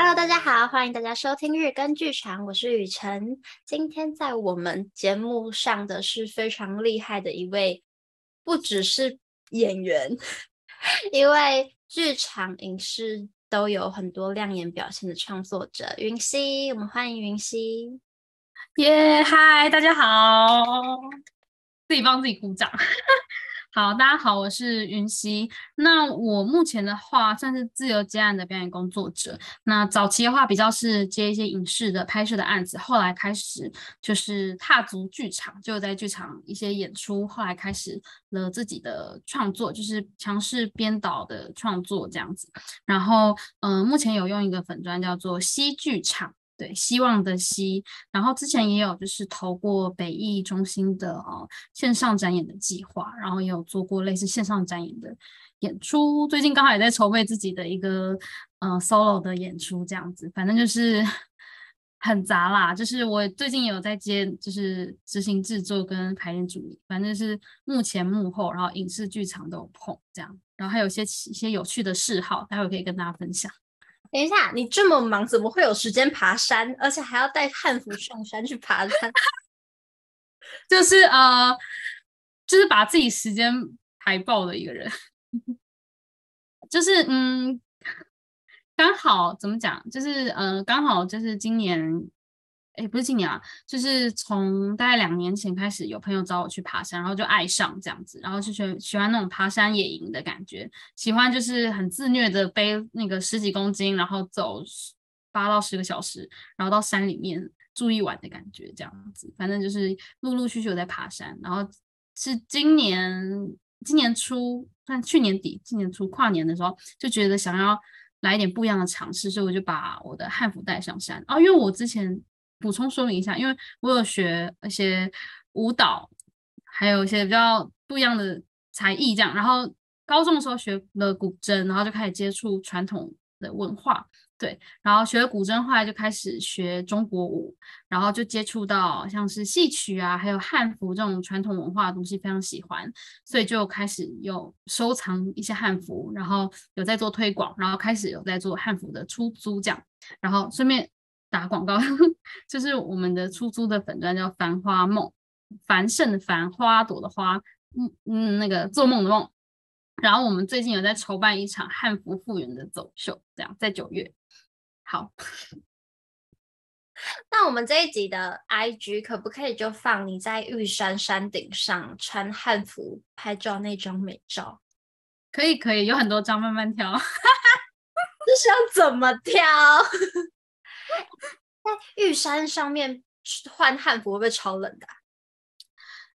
Hello，大家好，欢迎大家收听日更剧场，我是雨辰。今天在我们节目上的是非常厉害的一位，不只是演员，一位剧场影视都有很多亮眼表现的创作者云溪。我们欢迎云溪。耶，嗨，大家好，自己帮自己鼓掌。好，大家好，我是云溪。那我目前的话算是自由接案的表演工作者。那早期的话比较是接一些影视的拍摄的案子，后来开始就是踏足剧场，就在剧场一些演出。后来开始了自己的创作，就是尝试编导的创作这样子。然后，嗯、目前有用一个粉专叫做西剧场。对，希望的希，然后之前也有就是投过北艺中心的哦线上展演的计划，然后也有做过类似线上展演的演出，最近刚好也在筹备自己的一个呃 solo 的演出，这样子，反正就是 很杂啦。就是我最近也有在接，就是执行制作跟排练助理，反正是幕前幕后，然后影视剧场都有碰这样，然后还有一些一些有趣的嗜好，待会可以跟大家分享。等一下，你这么忙，怎么会有时间爬山？而且还要带汉服上山去爬山？就是呃，就是把自己时间排爆的一个人。就是嗯，刚好怎么讲？就是嗯，刚好就是今年。哎，不是今年啊，就是从大概两年前开始，有朋友找我去爬山，然后就爱上这样子，然后就喜喜欢那种爬山野营的感觉，喜欢就是很自虐的背那个十几公斤，然后走八到十个小时，然后到山里面住一晚的感觉，这样子，反正就是陆陆续续有在爬山，然后是今年今年初，算去年底，今年初跨年的时候，就觉得想要来一点不一样的尝试，所以我就把我的汉服带上山哦，因为我之前。补充说明一下，因为我有学一些舞蹈，还有一些比较不一样的才艺，这样。然后高中的时候学了古筝，然后就开始接触传统的文化，对。然后学了古筝，后来就开始学中国舞，然后就接触到像是戏曲啊，还有汉服这种传统文化的东西，非常喜欢，所以就开始有收藏一些汉服，然后有在做推广，然后开始有在做汉服的出租这样，然后顺便。打广告，就是我们的出租的粉专叫繁花梦，繁盛的繁，花朵的花，嗯嗯，那个做梦的梦。然后我们最近有在筹办一场汉服复原的走秀，这样在九月。好，那我们这一集的 IG 可不可以就放你在玉山山顶上穿汉服拍照那张美照？可以可以，有很多张，慢慢挑。这是要怎么挑？在玉山上面换汉服会不会超冷的？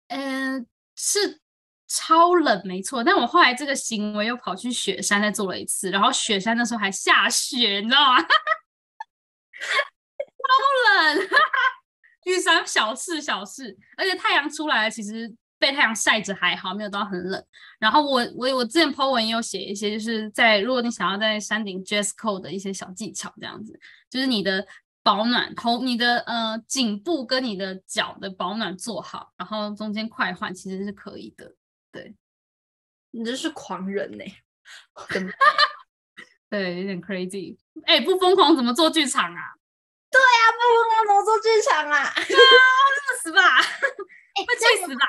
嗯，是超冷，没错。但我后来这个行为又跑去雪山再做了一次，然后雪山的时候还下雪，你知道吗？超冷，玉山小事小事，而且太阳出来，其实被太阳晒着还好，没有到很冷。然后我我我之前 po 文也有写一些，就是在如果你想要在山顶 dress code 的一些小技巧，这样子。就是你的保暖头，你的呃颈部跟你的脚的保暖做好，然后中间快换其实是可以的。对，你这是狂人呢、欸，对，有点 crazy。哎、欸，不疯狂怎么做剧场啊？对呀、啊，不疯狂怎么做剧场啊？啊，这么死吧？哎、欸，会气死吧？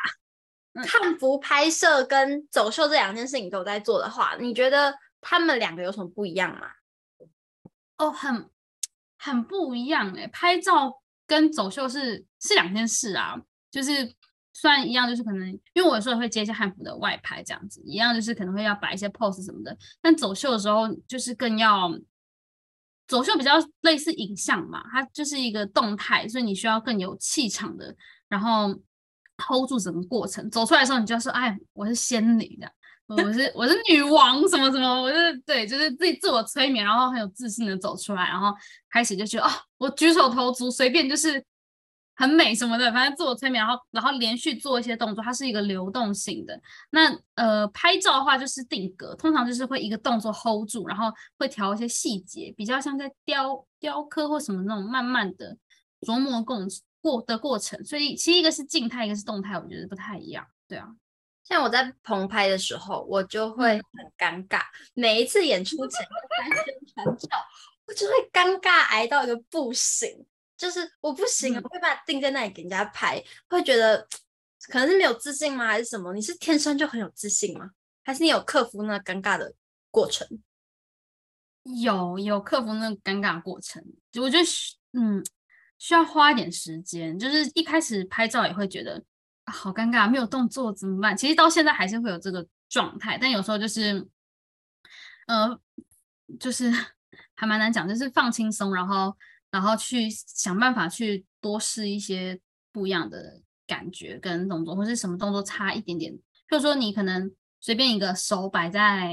汉服拍摄跟走秀这两件事情都在做的话，你觉得他们两个有什么不一样吗？哦，很。很不一样哎、拍照跟走秀是是两件事啊。就是虽然一样，就是可能因为我有时候会接一些汉服的外拍这样子，一样就是可能会要摆一些 pose 什么的。但走秀的时候就是更要走秀比较类似影像嘛，它就是一个动态，所以你需要更有气场的，然后 hold 住整个过程。走出来的时候，你就要说：“哎，我是仙女的。”我是我是女王什么什么，我是对，就是自己自我催眠，然后很有自信的走出来，然后开始就觉得哦，我举手投足随便就是很美什么的，反正自我催眠，然后然后连续做一些动作，它是一个流动性的。那呃拍照的话就是定格，通常就是会一个动作 hold 住，然后会调一些细节，比较像在雕雕刻或什么那种慢慢的琢磨过过的过程。所以其实一个是静态，一个是动态，我觉得不太一样。对啊。像我在棚拍的时候，我就会很尴尬。每一次演出前拍宣传照，我我就会尴尬挨到一个不行，就是我不行，嗯、我会把它定在那里给人家拍，会觉得可能是没有自信吗，还是什么？你是天生就很有自信吗？还是你有克服那尴尬的过程？有有克服那个尴尬过程，我觉得嗯需要花一点时间，就是一开始拍照也会觉得、啊、好尴尬，没有动作怎么办？其实到现在还是会有这个状态，但有时候就是呃就是 还蛮难讲，就是放轻松，然后然后去想办法去多试一些不一样的感觉跟动作，或是什么动作差一点点，比如说你可能随便一个手摆在。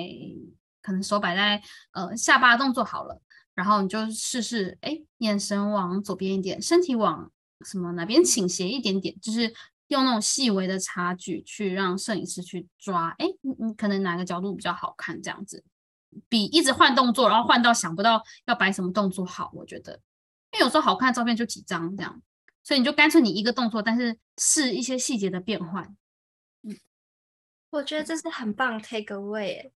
可能手摆在呃下巴动作好了，然后你就试试，哎，眼神往左边一点，身体往什么哪边倾斜一点点，就是用那种细微的差距去让摄影师去抓，哎，你你可能哪个角度比较好看，这样子，比一直换动作，然后换到想不到要摆什么动作好，我觉得，因为有时候好看的照片就几张这样，所以你就干脆你一个动作，但是试一些细节的变换。嗯，我觉得这是很棒 take away。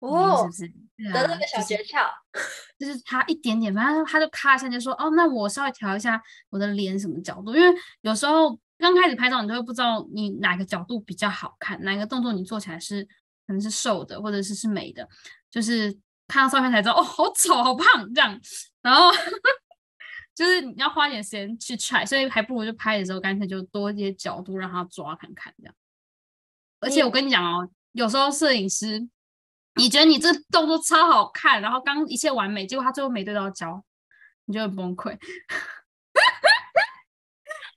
哦，是不是？得了个小诀窍，就是、就是他一点点，反正他就咔一下就说：“哦，那我稍微调一下我的脸什么角度。”因为有时候刚开始拍照，你都会不知道你哪个角度比较好看，哪个动作你做起来是可能是瘦的，或者是是美的。就是看到照片才知道，哦，好丑，好胖这样。然后 就是你要花点时间去 try，所以还不如就拍的时候干脆就多一些角度让他抓看看这样。而且我跟你讲哦，有时候摄影师。你觉得你这动作超好看，然后刚一切完美，结果他最后没对到焦，你就很崩溃，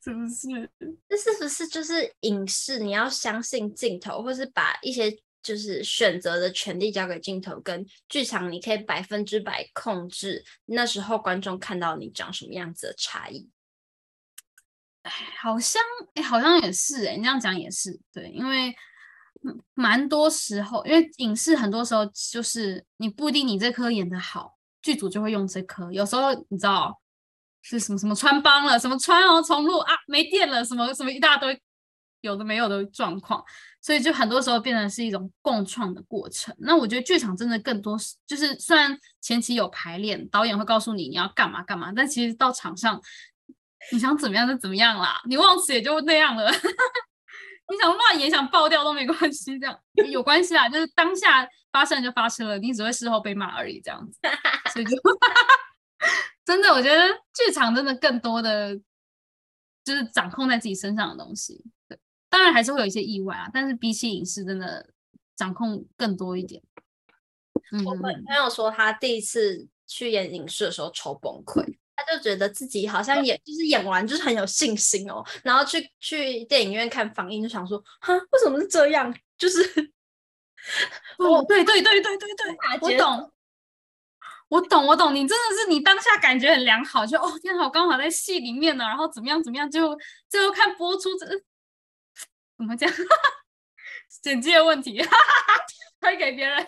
是不是？这是不是就是影视？你要相信镜头，或是把一些就是选择的权利交给镜头，跟剧场你可以百分之百控制那时候观众看到你长什么样子的差异。哎，好像哎，好像也是哎，你这样讲也是对，因为。蛮多时候，因为影视很多时候就是你不一定你这颗演的好，剧组就会用这颗。有时候你知道是什么什么穿帮了，什么穿哦重录啊没电了，什么什么一大堆有的没有的状况，所以就很多时候变成是一种共创的过程。那我觉得剧场真的更多是就是虽然前期有排练，导演会告诉你你要干嘛干嘛，但其实到场上你想怎么样就怎么样啦，你忘词也就那样了。你想乱演，想爆掉都没关系，这样有关系啊，就是当下发生就发生了，你只会事后被骂而已，这样子。所以就真的，我觉得剧场真的更多的就是掌控在自己身上的东西。对，当然还是会有一些意外啊，但是比起影视，真的掌控更多一点。嗯，我朋友说他第一次去演影视的时候超崩溃。他就觉得自己好像演，就是演完就是很有信心哦，然后去去电影院看放映，就想说，哈，为什么是这样？就是，哦，对对对对对对，我懂，我懂，我懂，你真的是你当下感觉很良好，就哦天好，我刚好在戏里面呢，然后怎么样怎么样，最后最后看播出这怎么讲，剪辑的问题，推给别人。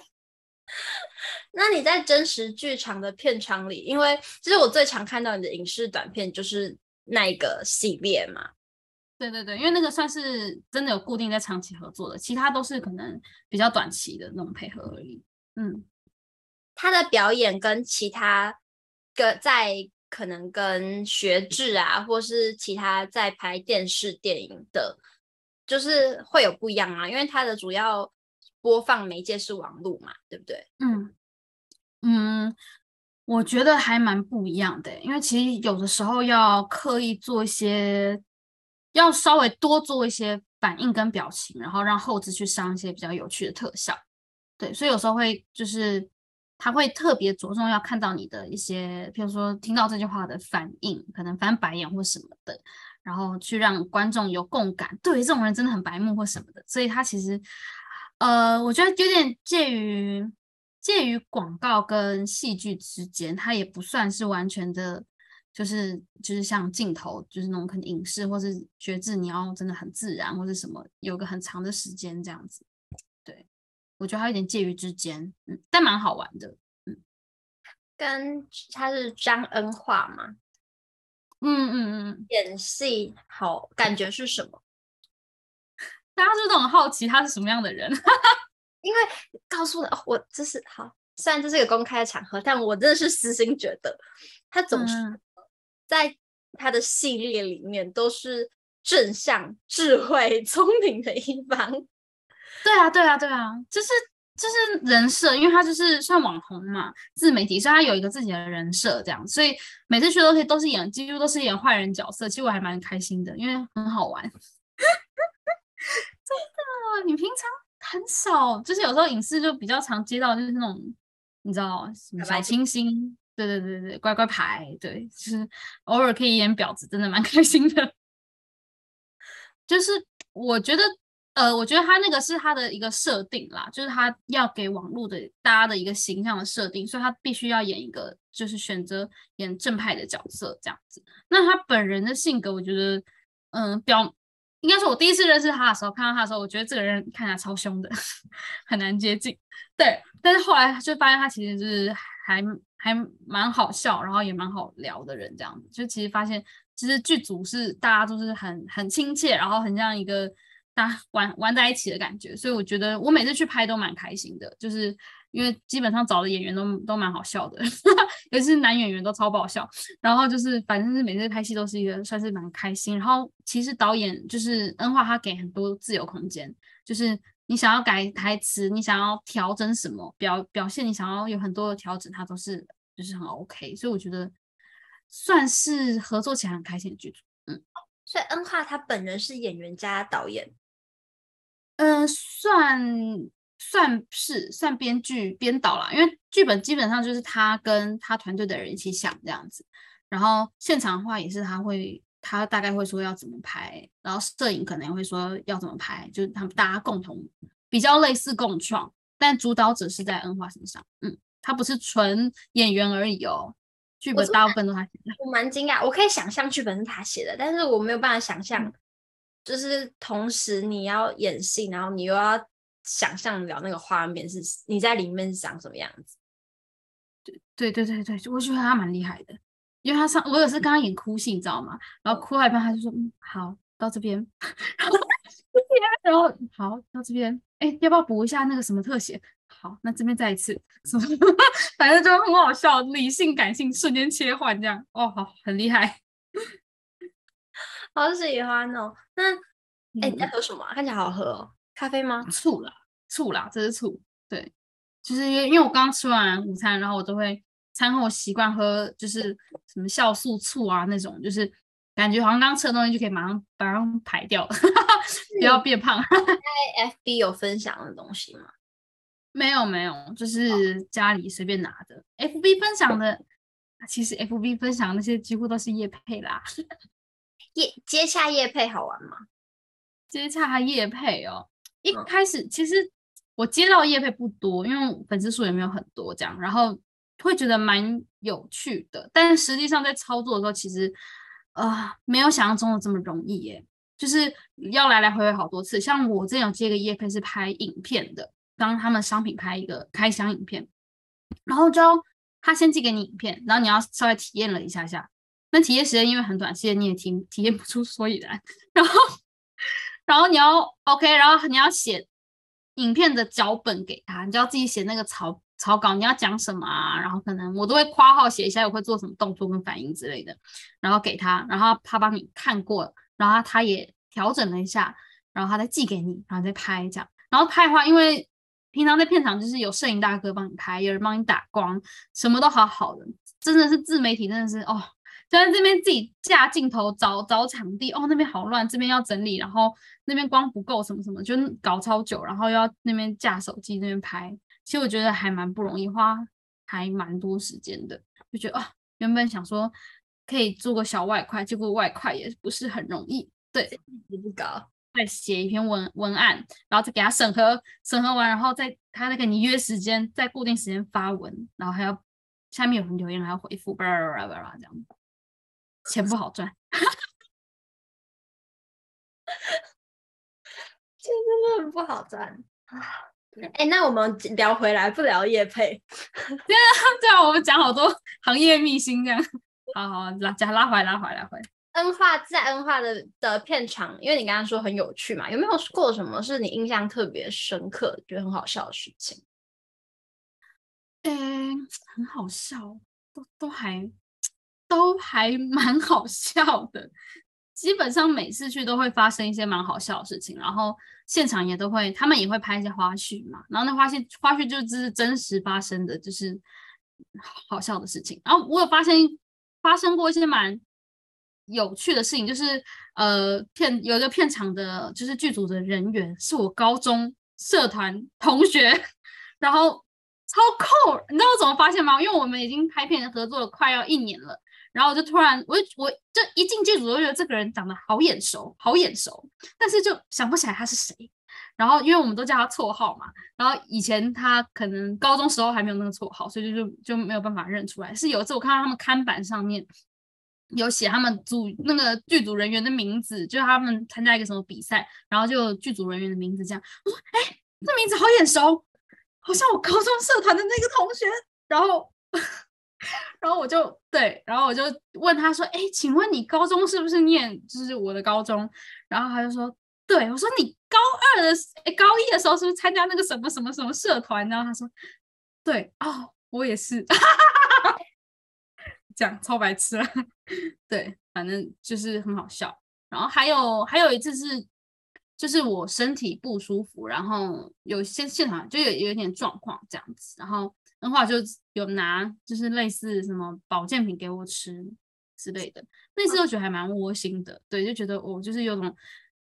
那你在真实剧场的片场里，因为其实我最常看到你的影视短片就是那一个系列嘛。对对对，因为那个算是真的有固定在长期合作的，其他都是可能比较短期的那种配合而已。嗯，他的表演跟其他个在可能跟学制啊，或是其他在拍电视电影的，就是会有不一样啊，因为他的主要播放媒介是网络嘛，对不对？嗯。嗯，我觉得还蛮不一样的，因为其实有的时候要刻意做一些，要稍微多做一些反应跟表情，然后让后制去上一些比较有趣的特效。对，所以有时候会就是他会特别着重要看到你的一些，譬如说听到这句话的反应，可能翻白眼或什么的，然后去让观众有共感。对，这种人真的很白目或什么的，所以他其实，呃，我觉得有点介于。介于广告跟戏剧之间，它也不算是完全的，就是就是像镜头，就是那种可能影视或是学制，你要真的很自然或者什么，有个很长的时间这样子。对，我觉得它有点介于之间，嗯，但蛮好玩的，嗯。跟他是张恩化吗？嗯嗯嗯，演戏好感觉是什么？大家是不是都很好奇他是什么样的人？因为告诉了、哦、我，这是好虽然这是一个公开的场合，但我真的是私心觉得，他总是 在他的系列里面都是正向、智慧、聪明的一方。对啊，对啊，对啊，就是就是人设，因为他就是算网红嘛，自媒体，所以他有一个自己的人设这样，所以每次去都可以都是演，几乎都是演坏人角色，其实我还蛮开心的，因为很好玩。真的，你平常很少，就是有时候影视就比较常接到，就是那种你知道什么小清新，对对对对，乖乖牌，对，就是偶尔可以演婊子，真的蛮开心的。就是我觉得。呃，我觉得他那个是他的一个设定啦，就是他要给网络的大家的一个形象的设定，所以他必须要演一个，就是选择演正派的角色这样子。那他本人的性格，我觉得，嗯、表应该说，我第一次认识他的时候，看到他的时候，我觉得这个人看起来超凶的，很难接近。对，但是后来就发现他其实就是还还蛮好笑，然后也蛮好聊的人这样子。就其实发现，其实剧组是大家都是很很亲切，然后很像一个。大玩玩在一起的感觉，所以我觉得我每次去拍都蛮开心的，就是因为基本上找的演员都都蛮好笑的，尤其是男演员都超爆笑。然后就是反正是每次拍戏都是一个算是蛮开心。然后其实导演就是恩化，他给很多自由空间，就是你想要改台词，你想要调整什么表表现，你想要有很多的调整，他都是就是很 OK。所以我觉得算是合作起来很开心的剧组。嗯，所以恩化他本人是演员加导演。嗯、呃，算算是算编剧编导啦，因为剧本基本上就是他跟他团队的人一起想这样子，然后现场的话也是他会，他大概会说要怎么拍，然后摄影可能也会说要怎么拍，就是他们大家共同比较类似共创，但主导者是在恩华身上，嗯，他不是纯演员而已哦，剧本大部分都他写的。我蛮惊讶，我可以想象剧本是他写的，但是我没有办法想象。就是同时你要演戏，然后你又要想象了那个画面是你在里面是长什么样子。对对对对对，我觉得他蛮厉害的，因为他上我有时跟他演哭戏，你知道吗？然后哭到一半他就说：“嗯，好，到这边。”然后好到这边，哎，要不要补一下那个什么特写？好，那这边再一次，什么反正就很好笑，理性感性瞬间切换这样。哦，好，很厉害。好喜欢哦！那哎，你在喝什么啊？看起来好好喝哦，咖啡吗？醋啦，醋啦，这是醋。对，就是因为因为我刚刚吃完午餐，然后我都会餐后习惯喝，就是什么酵素醋啊那种，就是感觉好像刚吃的东西就可以马上马上排掉，不要变胖。在 FB 有分享的东西吗？没有没有，就是家里随便拿的。哦、FB 分享的，其实 FB 分享那些几乎都是叶配啦。业接洽业配好玩吗？接洽业配哦，一开始其实我接到业配不多，因为粉丝数也没有很多这样，然后会觉得蛮有趣的。但是实际上在操作的时候，其实呃没有想象中的这么容易耶，就是要来来回回好多次。像我之前有接个业配是拍影片的，帮他们商品拍一个开箱影片，然后就他先寄给你影片，然后你要稍微体验了一下下。那体验时间因为很短，现在你也体体验不出所以然。然后，然后你要 OK，然后你要写影片的脚本给他，你就要自己写那个草草稿，你要讲什么啊？然后可能我都会括号写一下我会做什么动作跟反应之类的，然后给他，然后他帮你看过，然后他也调整了一下，然后他再寄给你，然后再拍这样。然后拍的话，因为平常在片场就是有摄影大哥帮你拍，有人帮你打光，什么都好好的，真的是自媒体，真的是哦。在这边自己架镜头找找场地哦，那边好乱，这边要整理，然后那边光不够什么什么，就搞超久，然后又要那边架手机那边拍，其实我觉得还蛮不容易，花还蛮多时间的，就觉得啊、哦，原本想说可以做个小外快，结果外快也不是很容易，对，也不搞，再写一篇文文案，然后再给他审核，审核完，然后再他再跟你约时间，在固定时间发文，然后还要下面有人留言还要回复，巴拉巴拉巴拉这样。钱不好赚，钱真的很不好赚啊！哎，那我们聊回来，不聊业配，这样这样我们讲好多行业秘辛，这样，好好拉讲拉回来，拉回来，拉回来。恩化在 N 化的的片场，因为你刚刚说很有趣嘛，有没有过什么是你印象特别深刻、觉得很好笑的事情？诶，很好笑，都都还都还蛮好笑的。基本上每次去都会发生一些蛮好笑的事情，然后现场也都会，他们也会拍一些花絮嘛。然后那花絮花絮就是真实发生的，就是好笑的事情。然后我有发现发生过一些蛮有趣的事情，就是呃片有一个片场的，就是剧组的人员是我高中社团同学，然后超酷，你知道我怎么发现吗？因为我们已经拍片合作了快要一年了，然后我就突然我就我就一进剧组就觉得这个人长得好眼熟，好眼熟，但是就想不起来他是谁。然后因为我们都叫他绰号嘛，然后以前他可能高中时候还没有那个绰号，所以就就就没有办法认出来。是有一次我看到他们看板上面。有写他们组那个剧组人员的名字，就他们参加一个什么比赛，然后就剧组人员的名字这样。我说：“哎，这名字好眼熟，好像我高中社团的那个同学。”然后，然后我就对，然后我就问他说：“哎，请问你高中是不是念就是我的高中？”然后他就说：“对。”我说：“你高二的哎高一的时候是不是参加那个什么什么什么社团？”然后他说：“对哦，我也是。”这样超白痴了，对，反正就是很好笑。然后还有还有一次是，就是我身体不舒服，然后有些现场就有有点状况这样子，然后的话就有拿就是类似什么保健品给我吃之类的，那次我觉得还蛮窝心的，对，就觉得我就是有种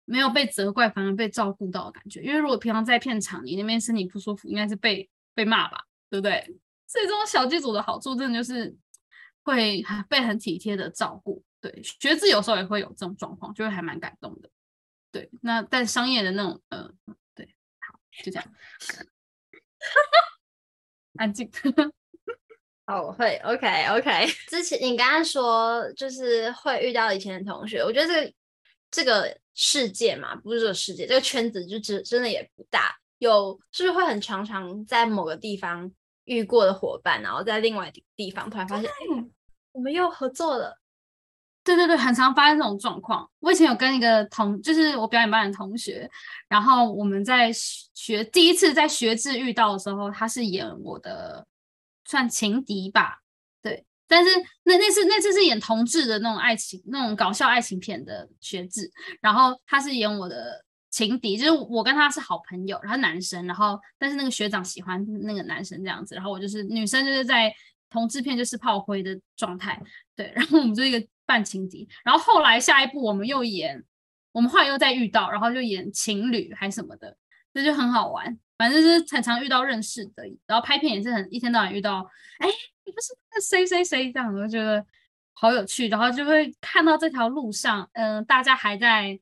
没有被责怪，反而被照顾到的感觉。因为如果平常在片场，你那边身体不舒服，应该是被被骂吧，对不对？所以这种小剧组的好处，真的就是。会被很体贴的照顾，对，学制有时候也会有这种状况，就会还蛮感动的，对。那但商业的那种，呃，对，好，就这样，安静。好，我会，OK OK。之前你刚刚说就是会遇到以前的同学，我觉得这个这个世界嘛，不是这个世界，这个圈子就真真的也不大，有是不是会很常常在某个地方遇过的伙伴，然后在另外地方突然发现，哎。我们又合作了，对对对，很常发生这种状况。我以前有跟一个同，就是我表演班的同学，然后我们在学第一次在学制遇到的时候，他是演我的算情敌吧，对。但是那那次那次是演同志的那种爱情，那种搞笑爱情片的学制，然后他是演我的情敌，就是我跟他是好朋友，然后男生，然后但是那个学长喜欢那个男生这样子，然后我就是女生，就是在。同制片就是炮灰的状态，对，然后我们就一个半情敌，然后后来下一步我们又演，我们后来又再遇到，然后就演情侣还什么的，这就很好玩，反正是常常遇到认识的，然后拍片也是很一天到晚遇到，哎，你不是那谁谁谁这样，我就觉得好有趣，然后就会看到这条路上，嗯、大家还在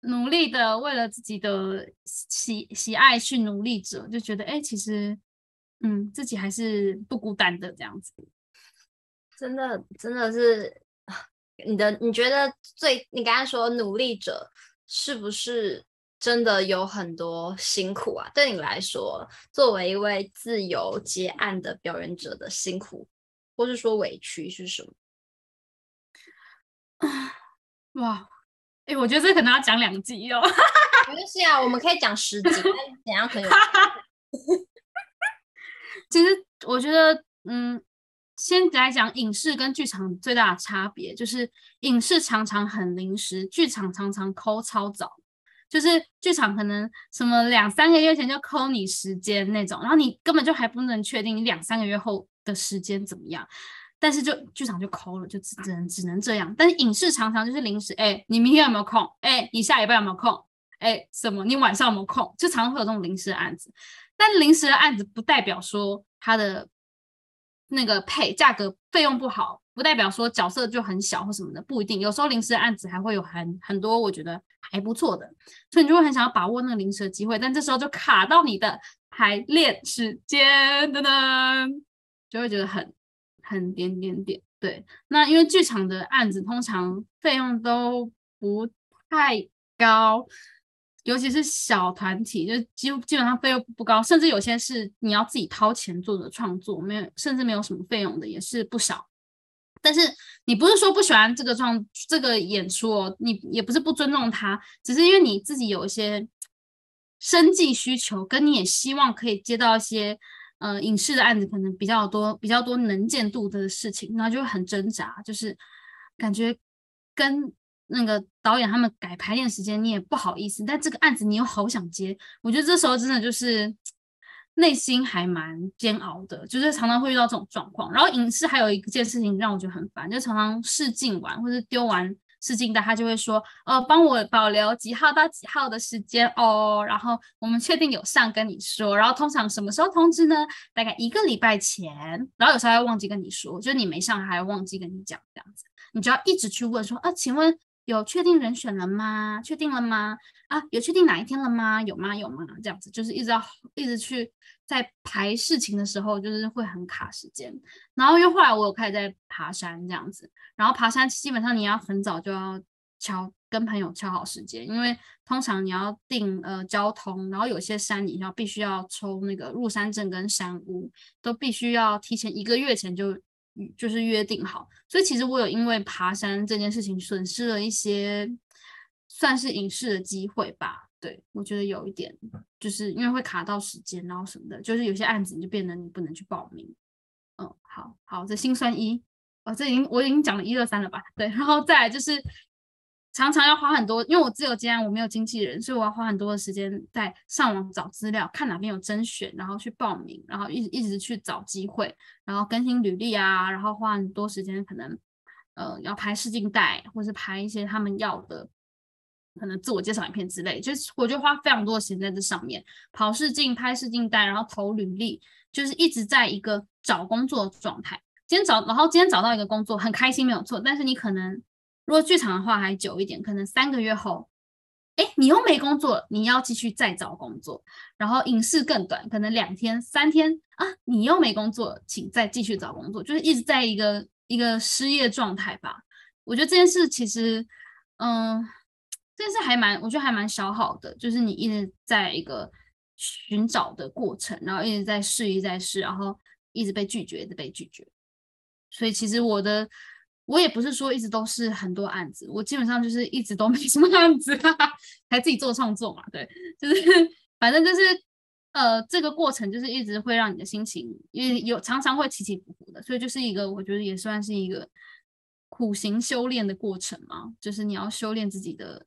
努力的为了自己的喜喜爱去努力着，就觉得哎，其实。嗯，自己还是不孤单的这样子，真的真的是你的，你觉得最你刚才说努力者是不是真的有很多辛苦啊？对你来说，作为一位自由接案的表演者的辛苦，或是说委屈是什么？哇，哎、欸，我觉得这可能要讲两集哦。没关系啊，我们可以讲十集，怎样可以？其实我觉得，嗯，先来讲影视跟剧场最大的差别，就是影视常常很临时，剧场常常抠超早，就是剧场可能什么两三个月前就抠你时间那种，然后你根本就还不能确定你两三个月后的时间怎么样，但是就剧场就抠了，就只能只能这样。但是影视常常就是临时，哎，你明天有没有空？哎，你下礼拜有没有空？哎，什么？你晚上有没有空？就常常会有这种临时案子。但临时的案子不代表说他的那个配价格费用不好，不代表说角色就很小或什么的，不一定。有时候临时的案子还会有很很多我觉得还不错的，所以你就会很想要把握那个临时的机会。但这时候就卡到你的排练时间，噔噔，就会觉得很很点点点。对，那因为剧场的案子通常费用都不太高。尤其是小团体，就基基本上费用不高，甚至有些是你要自己掏钱做的创作，没有甚至没有什么费用的也是不少。但是你不是说不喜欢这个创这个演出哦，你也不是不尊重他，只是因为你自己有一些生计需求，跟你也希望可以接到一些呃影视的案子可能比较多，比较多能见度的事情，然后就很挣扎，就是感觉跟那个导演他们改排练时间，你也不好意思，但这个案子你又好想接，我觉得这时候真的就是内心还蛮煎熬的，就是常常会遇到这种状况。然后影视还有一件事情让我觉得很烦，就常常试镜完或者丢完。试镜带他就会说，呃，帮我保留几号到几号的时间哦，然后我们确定有上跟你说，然后通常什么时候通知呢？大概一个礼拜前，然后有时候还会忘记跟你说，就是你没上还忘记跟你讲这样子，你就要一直去问说，啊，请问有确定人选了吗？确定了吗？啊，有确定哪一天了吗？有吗？有吗？这样子就是一直要一直去。在排事情的时候，就是会很卡时间。然后又后来我有开始在爬山这样子，然后爬山基本上你要很早就要敲跟朋友敲好时间，因为通常你要订呃交通，然后有些山你要必须要抽那个入山证跟山屋，都必须要提前一个月前就就是约定好。所以其实我有因为爬山这件事情损失了一些算是影视的机会吧。对，我觉得有一点，就是因为会卡到时间，然后什么的，就是有些案子你就变得你不能去报名。嗯，好好，这心酸一，哦，这已经我已经讲了一二三了吧？对，然后再就是常常要花很多，因为我自由接案，我没有经纪人，所以我要花很多的时间在上网找资料，看哪边有甄选，然后去报名，然后一直一直去找机会，然后更新履历啊，然后花很多时间，可能呃要拍试镜带，或是拍一些他们要的。可能自我介绍影片之类，就是我就花非常多的时间在这上面跑试镜、拍试镜带，然后投履历，就是一直在一个找工作的状态。今天找，然后今天找到一个工作，很开心，没有错。但是你可能如果剧场的话还久一点，可能三个月后，哎，你又没工作，你要继续再找工作。然后影视更短，可能两天、三天啊，你又没工作，请再继续找工作，就是一直在一个一个失业状态吧。我觉得这件事其实，嗯。这件事还蛮，我觉得还蛮消耗的，就是你一直在一个寻找的过程，然后一直在试，一直在试，然后一直被拒绝，一直被拒绝。所以其实我的，我也不是说一直都是很多案子，我基本上就是一直都没什么案子，哈哈，还自己做创作嘛，对，就是 反正就是呃，这个过程就是一直会让你的心情，因为有常常会起起伏伏的，所以就是一个我觉得也算是一个苦行修炼的过程嘛，就是你要修炼自己的。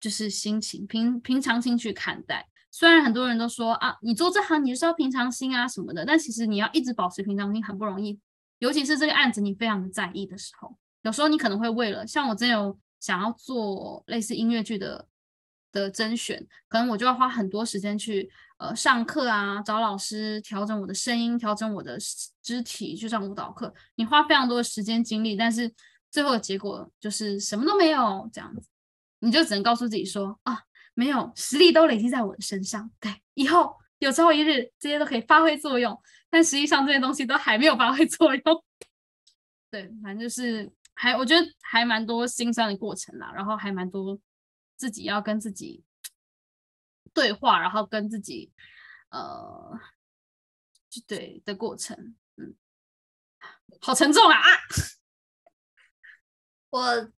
就是心情平平常心去看待，虽然很多人都说啊，你做这行你就是要平常心啊什么的，但其实你要一直保持平常心很不容易，尤其是这个案子你非常的在意的时候，有时候你可能会为了像我真有想要做类似音乐剧的的甄选，可能我就要花很多时间去呃上课啊，找老师调整我的声音，调整我的肢体，去上舞蹈课，你花非常多的时间精力，但是最后的结果就是什么都没有这样子。你就只能告诉自己说啊，没有，实力都累积在我的身上，对，以后有朝一日这些都可以发挥作用。但实际上这些东西都还没有发挥作用，对，反正就是还我觉得还蛮多心酸的过程啦，然后还蛮多自己要跟自己对话，然后跟自己呃，对的过程，嗯，好沉重啊啊，我。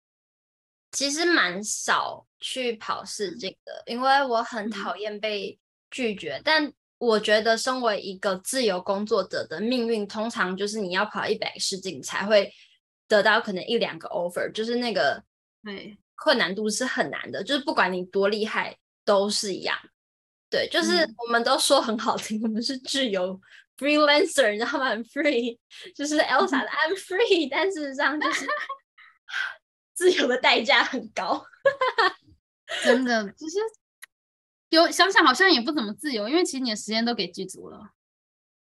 其实蛮少去跑试镜的，因为我很讨厌被拒绝。嗯、但我觉得，身为一个自由工作者的命运，通常就是你要跑一百个试镜才会得到可能一两个 offer，就是那个对困难度是很难的，就是不管你多厉害都是一样。对，就是我们都说很好听，嗯、我们是自由 freelancer，你知道吗？很 free，就是 Elsa 的 I'm free，但事实上就是。自由的代价很高，真的，其实有想想好像也不怎么自由，因为其实你的时间都给剧组了。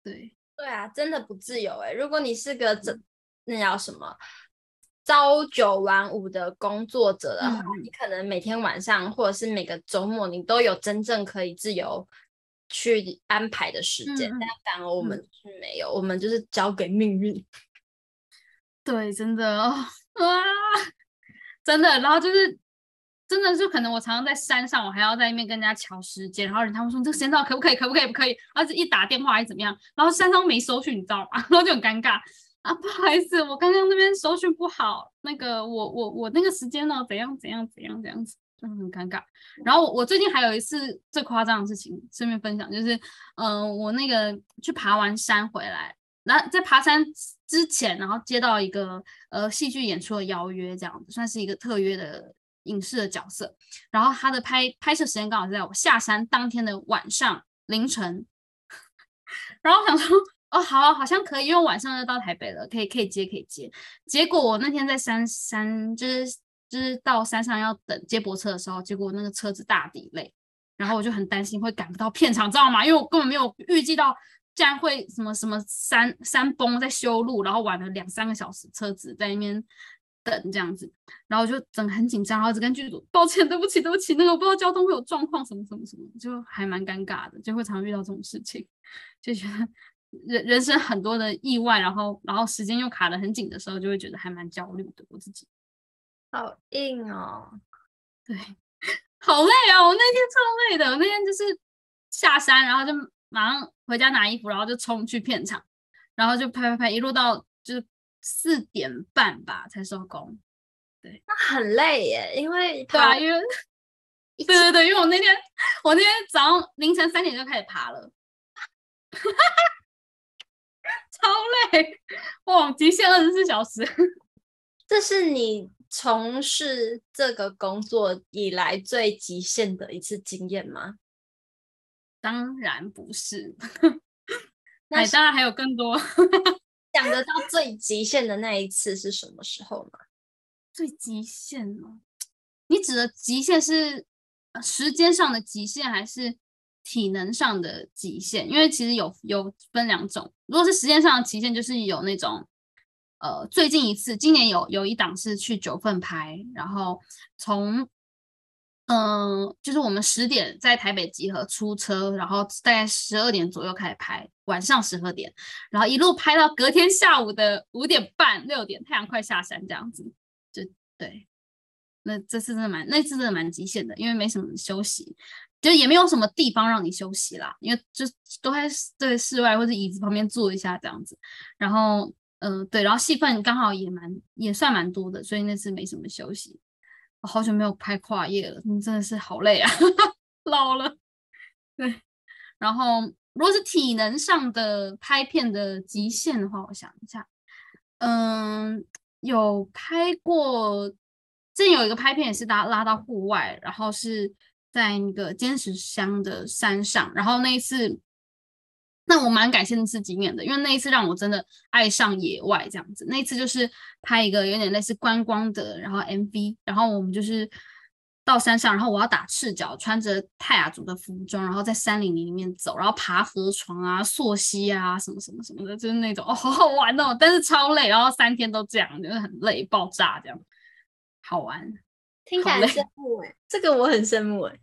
对，对啊，真的不自由哎、欸。如果你是个这那叫什么朝九晚五的工作者的话，嗯、你可能每天晚上或者是每个周末，你都有真正可以自由去安排的时间。嗯、但反而我们是没有，嗯、我们就是交给命运。对，真的啊。真的，然后就是真的，就可能我常常在山上，我还要在那边跟人家乔时间，然后人他们说这个时间到可不可以？可不可以？不可以？然后一打电话还怎么样？然后山上没收讯，你知道吗？然后就很尴尬啊，不好意思，我刚刚那边收讯不好，那个我我我那个时间呢，怎样怎样怎样怎样子，真的很尴尬。然后我最近还有一次最夸张的事情，顺便分享，就是嗯、我那个去爬完山回来，那在爬山之前，然后接到一个呃戏剧演出的邀约，这样子算是一个特约的影视的角色。然后他的拍拍摄时间刚好在我下山当天的晚上凌晨。然后我想说，哦，好，好像可以，因为晚上就到台北了，可以可以接可以接。结果我那天在山山就是。就是到山上要等接驳车的时候，结果那个车子大 delay，然后我就很担心会赶不到片场，知道吗？因为我根本没有预计到竟然会什么什么山山崩在修路，然后晚了两三个小时，车子在那边等这样子，然后我就整很紧张，然后只跟剧组抱歉，对不起，对不起，那个我不知道交通会有状况，什么什么什么，就还蛮尴尬的，就会常常遇到这种事情，就觉得人人生很多的意外，然后然后时间又卡得很紧的时候，就会觉得还蛮焦虑的，我自己。好硬哦，对，好累啊！我那天超累的，我那天就是下山，然后就马上回家拿衣服，然后就冲去片场，然后就拍拍拍，一路到就是四点半吧才收工。对，那很累耶，因为对啊，因为 对对对，因为我那天我那天早上凌晨三点就开始爬了，超累，哇，极限二十四小时，这是你。从事这个工作以来最极限的一次经验吗？当然不是，那当然还有更多。讲得到最极限的那一次是什么时候吗？最极限哦，你指的极限是时间上的极限，还是体能上的极限？因为其实有有分两种，如果是时间上的极限，就是有那种。呃，最近一次，今年有有一档是去九份拍，然后从嗯、就是我们十点在台北集合出车，然后大概十二点左右开始拍，晚上十二点，然后一路拍到隔天下午的五点半六点，太阳快下山这样子，就对。那这次真的蛮，那次真的蛮极限的，因为没什么休息，就也没有什么地方让你休息啦，因为就都在对室外或者椅子旁边坐一下这样子，然后。嗯、对，然后戏份刚好也蛮也算蛮多的，所以那次没什么休息。我好久没有拍跨夜了，真的是好累啊，老了。对，然后如果是体能上的拍片的极限的话，我想一下，嗯，有拍过，之前有一个拍片也是拉拉到户外，然后是在那个尖石乡的山上，然后那一次。那我蛮感谢那次经验的，因为那一次让我真的爱上野外这样子。那一次就是拍一个有点类似观光的，然后 MV，然后我们就是到山上，然后我要打赤脚，穿着泰雅族的服装，然后在山林里面走，然后爬河床啊、溯溪啊，什么什么什么的，就是那种哦，好好玩哦，但是超累，然后三天都这样，就是很累，爆炸这样，好玩，听起来很羡慕哎，这个我很羡慕哎，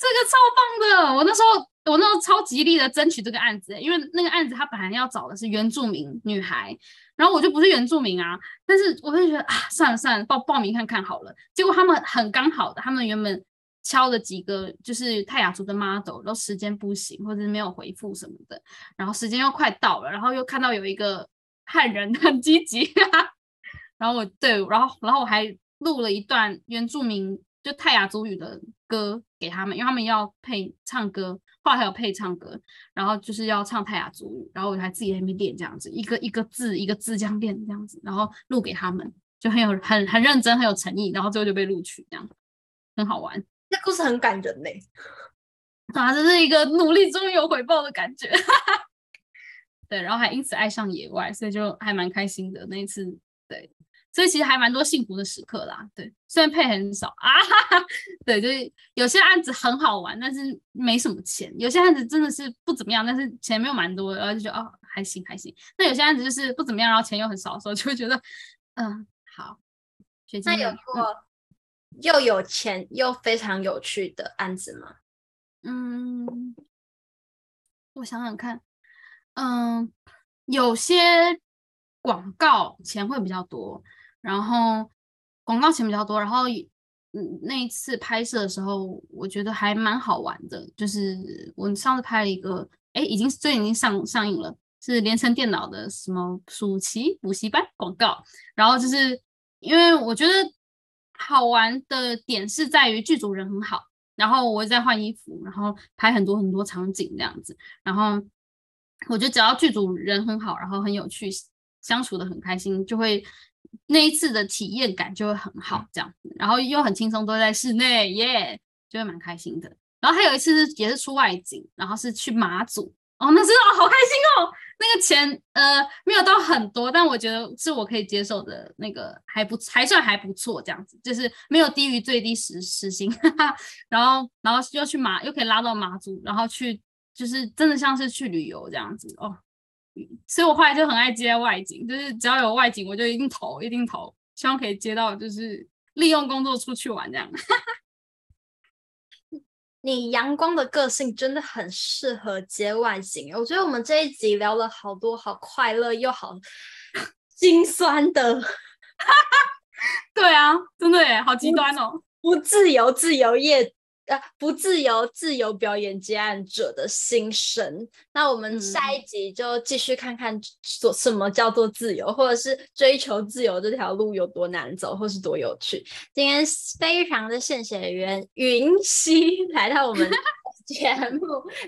这个超棒的，我那时候。我那时候超极力的争取这个案子，因为那个案子他本来要找的是原住民女孩，然后我就不是原住民啊，但是我就觉得啊，算了算了，报报名看看好了。结果他们很刚好的，他们原本敲的几个就是泰雅族的 model 都时间不行，或者是没有回复什么的，然后时间又快到了，然后又看到有一个汉人很积极，然后我对，然后然后我还录了一段原住民就泰雅族语的歌给他们，因为他们要配唱歌。后来还有配唱歌，然后就是要唱泰雅族语，然后我还自己在那边练这样子，一个一个字一个字这样练这样子，然后录给他们，就很有很很认真很有诚意，然后最后就被录取，这样很好玩。这故事很感人嘞，啊，这是一个努力终于有回报的感觉，对，然后还因此爱上野外，所以就还蛮开心的那一次，对。所以其实还蛮多幸福的时刻啦，对，虽然配很少啊哈哈，对，就是有些案子很好玩，但是没什么钱；有些案子真的是不怎么样，但是钱没有蛮多，然后就觉得哦还行还行。那有些案子就是不怎么样，然后钱又很少的时候，就会觉得嗯好。那有过又有钱又非常有趣的案子吗？嗯，我想想看，嗯，有些广告钱会比较多。然后广告钱比较多，然后嗯，那一次拍摄的时候，我觉得还蛮好玩的。就是我上次拍了一个，哎，已经最近已经上上映了，是联成电脑的什么暑期补习班广告。然后就是因为我觉得好玩的点是在于剧组人很好，然后我在换衣服，然后拍很多很多场景这样子，然后我觉得只要剧组人很好，然后很有趣，相处的很开心，就会那一次的体验感就会很好这样子，然后又很轻松，都在室内耶，就会蛮开心的。然后还有一次是也是出外景，然后是去马祖。哦，那真的好开心哦！那个钱呃没有到很多，但我觉得是我可以接受的那个，还不还算还不错，这样子就是没有低于最低时时薪，然后然后又去马又可以拉到马祖，然后去就是真的像是去旅游这样子哦。所以我后来就很爱接外景，就是只要有外景我就一定投一定投，希望可以接到就是利用工作出去玩这样。你阳光的个性真的很适合接外景。我觉得我们这一集聊了好多好快乐又好心酸的，对啊，真的耶，好极端哦，不自由自由业。呃，不自由，自由表演接案者的心声。那我们下一集就继续看看做什么叫做自由，嗯、或者是追求自由这条路有多难走，或是多有趣。今天非常的谢谢袁芸希来到我们 节目，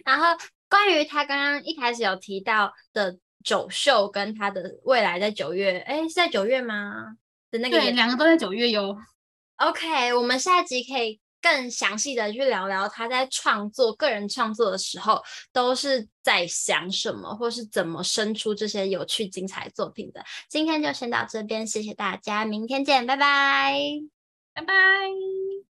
然后关于他刚刚一开始有提到的走秀，跟他的未来在九月，哎，是在九月吗？的那个对，两个都在九月哟。OK，我们下一集可以。更详细的去聊聊他在创作个人创作的时候都是在想什么，或是怎么生出这些有趣精彩作品的。今天就先到这边，谢谢大家，明天见，拜拜，拜拜。